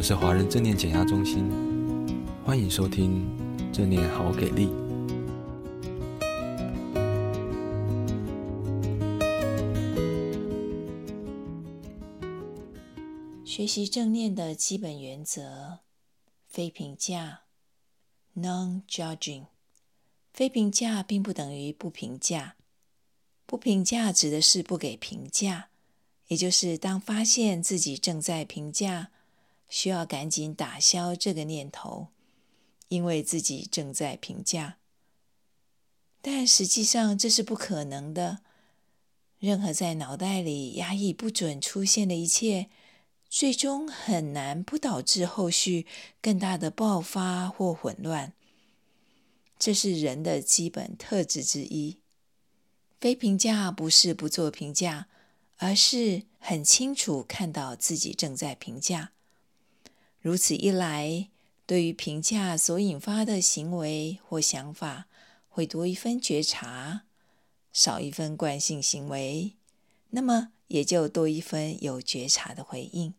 们是华人正念减压中心，欢迎收听正念好给力。学习正念的基本原则：非评价 （non-judging）。非评价并不等于不评价。不评价指的是不给评价，也就是当发现自己正在评价，需要赶紧打消这个念头，因为自己正在评价。但实际上这是不可能的。任何在脑袋里压抑不准出现的一切，最终很难不导致后续更大的爆发或混乱。这是人的基本特质之一。非评价不是不做评价，而是很清楚看到自己正在评价。如此一来，对于评价所引发的行为或想法，会多一分觉察，少一分惯性行为，那么也就多一分有觉察的回应。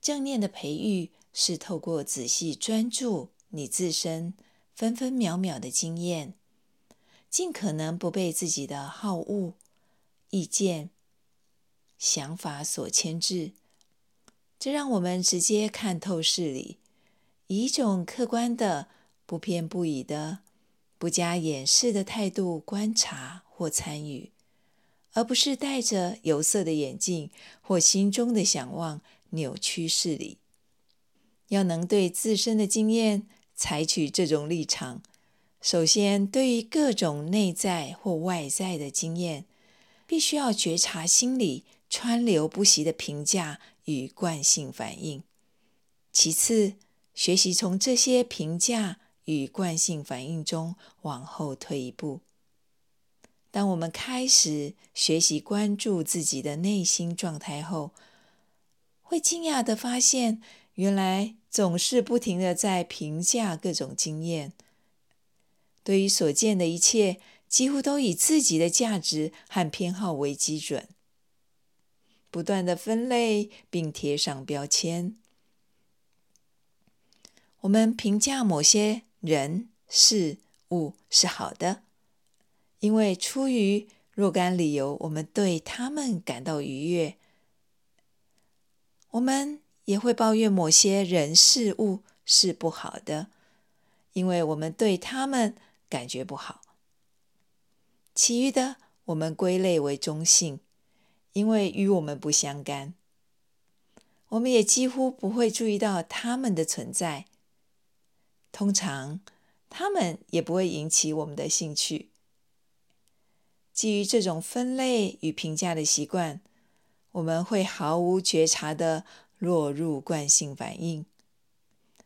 正念的培育是透过仔细专注你自身分分秒秒的经验。尽可能不被自己的好恶、意见、想法所牵制，这让我们直接看透事理，以一种客观的、不偏不倚的、不加掩饰的态度观察或参与，而不是戴着有色的眼镜或心中的想望扭曲事理。要能对自身的经验采取这种立场。首先，对于各种内在或外在的经验，必须要觉察心里川流不息的评价与惯性反应。其次，学习从这些评价与惯性反应中往后退一步。当我们开始学习关注自己的内心状态后，会惊讶地发现，原来总是不停地在评价各种经验。对于所见的一切，几乎都以自己的价值和偏好为基准，不断的分类并贴上标签。我们评价某些人事物是好的，因为出于若干理由，我们对他们感到愉悦。我们也会抱怨某些人事物是不好的，因为我们对他们。感觉不好，其余的我们归类为中性，因为与我们不相干。我们也几乎不会注意到他们的存在，通常他们也不会引起我们的兴趣。基于这种分类与评价的习惯，我们会毫无觉察地落入惯性反应，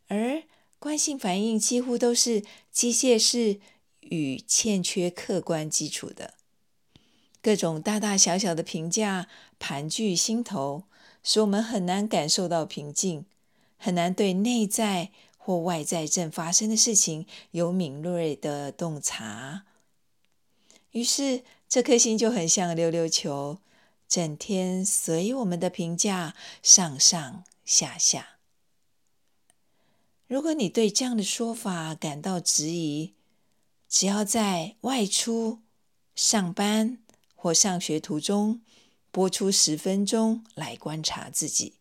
而惯性反应几乎都是机械式。与欠缺客观基础的各种大大小小的评价盘踞心头，使我们很难感受到平静，很难对内在或外在正发生的事情有敏锐的洞察。于是，这颗心就很像溜溜球，整天随我们的评价上上下下。如果你对这样的说法感到质疑，只要在外出、上班或上学途中拨出十分钟来观察自己，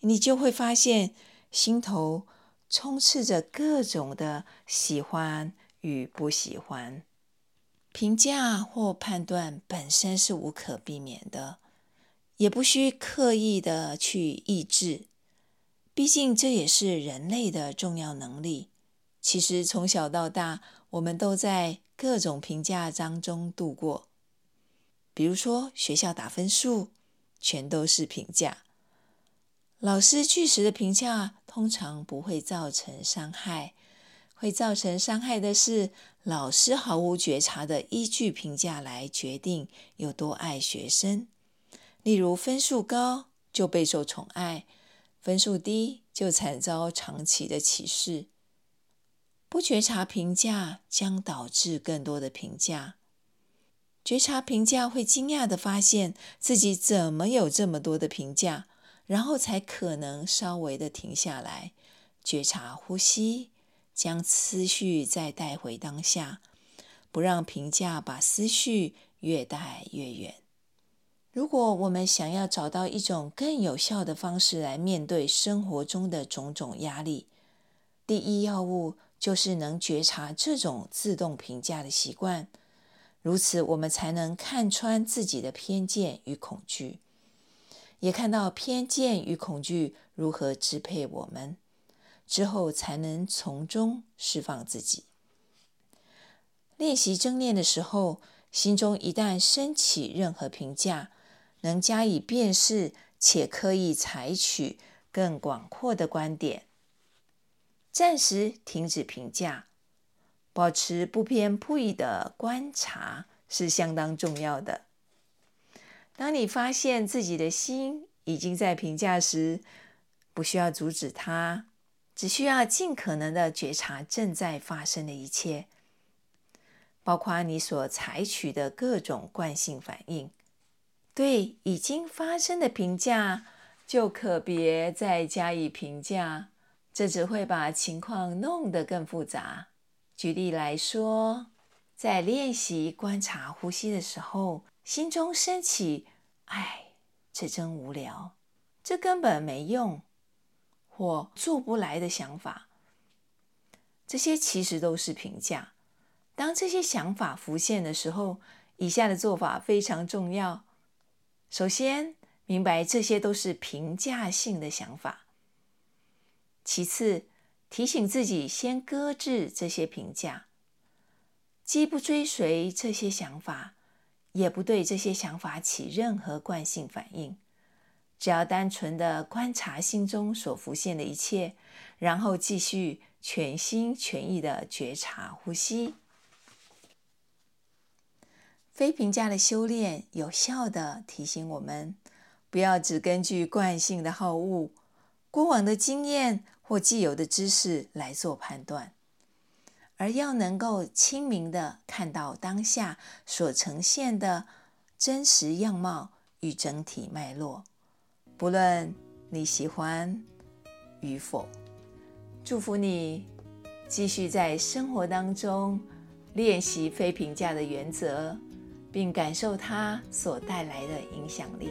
你就会发现心头充斥着各种的喜欢与不喜欢。评价或判断本身是无可避免的，也不需刻意的去抑制，毕竟这也是人类的重要能力。其实从小到大，我们都在各种评价当中度过。比如说，学校打分数，全都是评价；老师据实的评价通常不会造成伤害，会造成伤害的是老师毫无觉察的依据评价来决定有多爱学生。例如，分数高就备受宠爱，分数低就惨遭长期的歧视。不觉察评价将导致更多的评价，觉察评价会惊讶地发现自己怎么有这么多的评价，然后才可能稍微的停下来，觉察呼吸，将思绪再带回当下，不让评价把思绪越带越远。如果我们想要找到一种更有效的方式来面对生活中的种种压力，第一要务就是能觉察这种自动评价的习惯。如此，我们才能看穿自己的偏见与恐惧，也看到偏见与恐惧如何支配我们，之后才能从中释放自己。练习正念的时候，心中一旦升起任何评价，能加以辨识，且刻意采取更广阔的观点，暂时停止评价。保持不偏不倚的观察是相当重要的。当你发现自己的心已经在评价时，不需要阻止它，只需要尽可能的觉察正在发生的一切，包括你所采取的各种惯性反应。对已经发生的评价，就可别再加以评价，这只会把情况弄得更复杂。举例来说，在练习观察呼吸的时候，心中升起“哎，这真无聊，这根本没用，或做不来的想法”，这些其实都是评价。当这些想法浮现的时候，以下的做法非常重要：首先，明白这些都是评价性的想法；其次，提醒自己先搁置这些评价，既不追随这些想法，也不对这些想法起任何惯性反应，只要单纯的观察心中所浮现的一切，然后继续全心全意的觉察呼吸。非评价的修炼，有效地提醒我们，不要只根据惯性的好恶、过往的经验。或既有的知识来做判断，而要能够清明地看到当下所呈现的真实样貌与整体脉络，不论你喜欢与否。祝福你继续在生活当中练习非评价的原则，并感受它所带来的影响力。